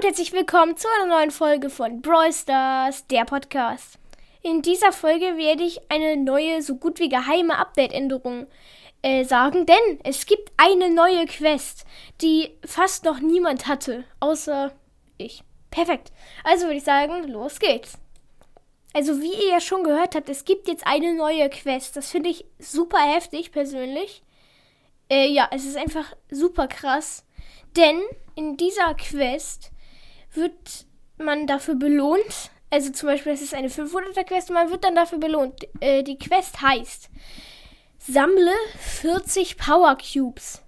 und herzlich willkommen zu einer neuen Folge von Brawl Stars, der Podcast. In dieser Folge werde ich eine neue, so gut wie geheime Update-Änderung äh, sagen, denn es gibt eine neue Quest, die fast noch niemand hatte, außer ich. Perfekt. Also würde ich sagen, los geht's. Also wie ihr ja schon gehört habt, es gibt jetzt eine neue Quest. Das finde ich super heftig persönlich. Äh, ja, es ist einfach super krass. Denn in dieser Quest wird man dafür belohnt. Also zum Beispiel, das ist eine 500er Quest und man wird dann dafür belohnt. Äh, die Quest heißt, sammle 40 Power Cubes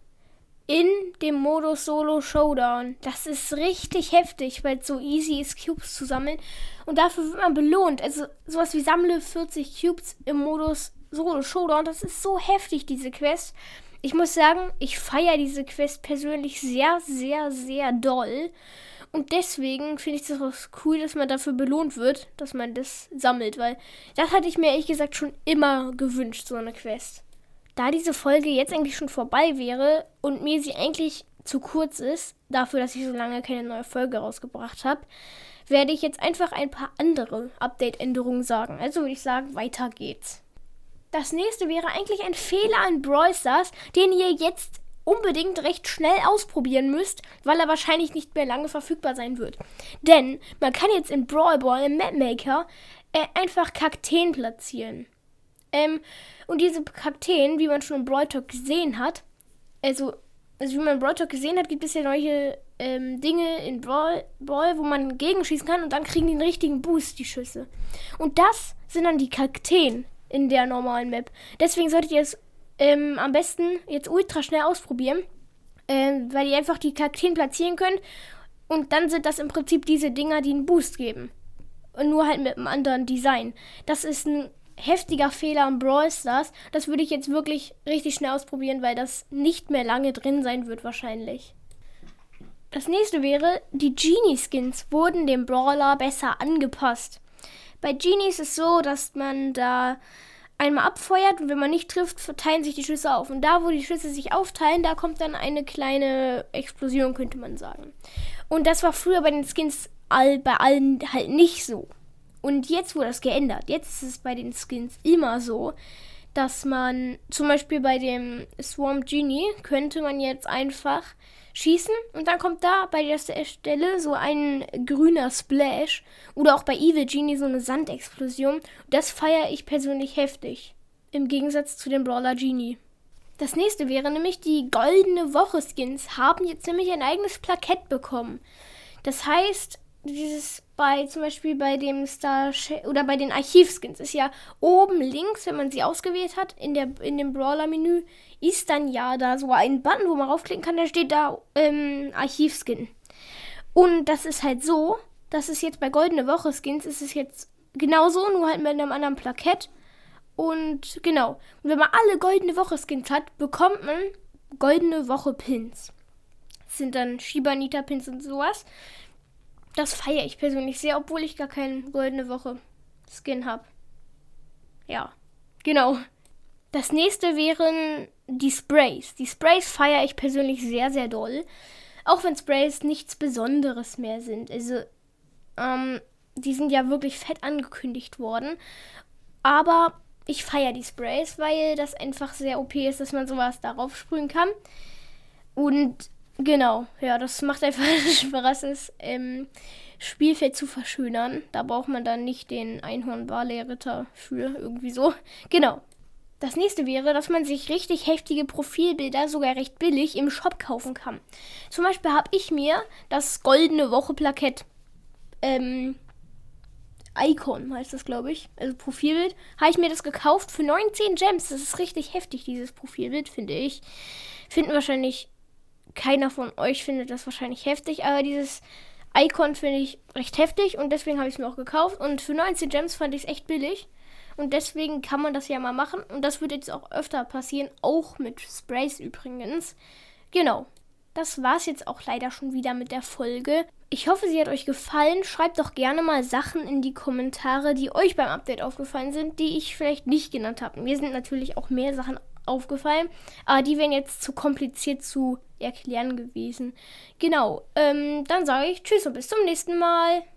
in dem Modus Solo Showdown. Das ist richtig heftig, weil es so easy ist, Cubes zu sammeln. Und dafür wird man belohnt. Also sowas wie sammle 40 Cubes im Modus Solo Showdown. Das ist so heftig, diese Quest. Ich muss sagen, ich feiere diese Quest persönlich sehr, sehr, sehr doll. Und deswegen finde ich das cool, dass man dafür belohnt wird, dass man das sammelt, weil das hatte ich mir ehrlich gesagt schon immer gewünscht, so eine Quest. Da diese Folge jetzt eigentlich schon vorbei wäre und mir sie eigentlich zu kurz ist, dafür, dass ich so lange keine neue Folge rausgebracht habe, werde ich jetzt einfach ein paar andere Update-Änderungen sagen. Also würde ich sagen, weiter geht's. Das nächste wäre eigentlich ein Fehler an Brawl Stars, den ihr jetzt unbedingt recht schnell ausprobieren müsst, weil er wahrscheinlich nicht mehr lange verfügbar sein wird. Denn man kann jetzt in Brawl Ball im Mapmaker äh, einfach Kakteen platzieren. Ähm, und diese Kakteen, wie man schon im Brawl Talk gesehen hat, also, also wie man im Brawl Talk gesehen hat, gibt es ja neue ähm, Dinge in Brawl Ball, wo man gegenschießen kann und dann kriegen die einen richtigen Boost, die Schüsse. Und das sind dann die Kakteen in der normalen Map. Deswegen solltet ihr es ähm, am besten jetzt ultra schnell ausprobieren, ähm, weil ihr einfach die Kakteen platzieren könnt und dann sind das im Prinzip diese Dinger, die einen Boost geben. Und nur halt mit einem anderen Design. Das ist ein heftiger Fehler am Brawl Stars. Das würde ich jetzt wirklich richtig schnell ausprobieren, weil das nicht mehr lange drin sein wird wahrscheinlich. Das nächste wäre, die Genie-Skins wurden dem Brawler besser angepasst. Bei Genies ist es so, dass man da einmal abfeuert und wenn man nicht trifft, verteilen sich die Schüsse auf. Und da, wo die Schüsse sich aufteilen, da kommt dann eine kleine Explosion, könnte man sagen. Und das war früher bei den Skins all, bei allen halt nicht so. Und jetzt wurde das geändert. Jetzt ist es bei den Skins immer so, dass man zum Beispiel bei dem Swarm Genie könnte man jetzt einfach schießen und dann kommt da bei der Stelle so ein grüner Splash oder auch bei Evil Genie so eine Sandexplosion. Das feiere ich persönlich heftig. Im Gegensatz zu dem Brawler Genie. Das nächste wäre nämlich die goldene Woche Skins haben jetzt nämlich ein eigenes Plakett bekommen. Das heißt, dieses bei zum Beispiel bei dem Star oder bei den Archivskins ist ja oben links, wenn man sie ausgewählt hat, in der in dem Brawler-Menü ist dann ja da so ein Button, wo man raufklicken kann, da steht da ähm, Archivskin. Und das ist halt so, dass es jetzt bei Goldene Woche Skins ist es jetzt genauso, nur halt mit einem anderen Plakett. Und genau. Und wenn man alle Goldene Woche Skins hat, bekommt man Goldene Woche Pins. Das sind dann Shibanita Pins und sowas. Das feiere ich persönlich sehr, obwohl ich gar keinen Goldene Woche Skin habe. Ja, genau. Das nächste wären die Sprays. Die Sprays feiere ich persönlich sehr, sehr doll. Auch wenn Sprays nichts Besonderes mehr sind. Also, ähm, die sind ja wirklich fett angekündigt worden. Aber ich feiere die Sprays, weil das einfach sehr OP ist, dass man sowas darauf sprühen kann. Und Genau, ja, das macht einfach Spaß, das ähm, Spielfeld zu verschönern. Da braucht man dann nicht den einhorn ritter für irgendwie so. Genau. Das nächste wäre, dass man sich richtig heftige Profilbilder sogar recht billig im Shop kaufen kann. Zum Beispiel habe ich mir das Goldene Woche Plakett ähm, Icon heißt das, glaube ich. Also Profilbild. Habe ich mir das gekauft für 19 Gems. Das ist richtig heftig, dieses Profilbild, finde ich. Finden wahrscheinlich keiner von euch findet das wahrscheinlich heftig, aber dieses Icon finde ich recht heftig und deswegen habe ich es mir auch gekauft. Und für 19 Gems fand ich es echt billig. Und deswegen kann man das ja mal machen. Und das wird jetzt auch öfter passieren, auch mit Sprays übrigens. Genau. Das war es jetzt auch leider schon wieder mit der Folge. Ich hoffe, sie hat euch gefallen. Schreibt doch gerne mal Sachen in die Kommentare, die euch beim Update aufgefallen sind, die ich vielleicht nicht genannt habe. Mir sind natürlich auch mehr Sachen aufgefallen, aber die wären jetzt zu kompliziert zu erklären gewesen. Genau, ähm, dann sage ich Tschüss und bis zum nächsten Mal.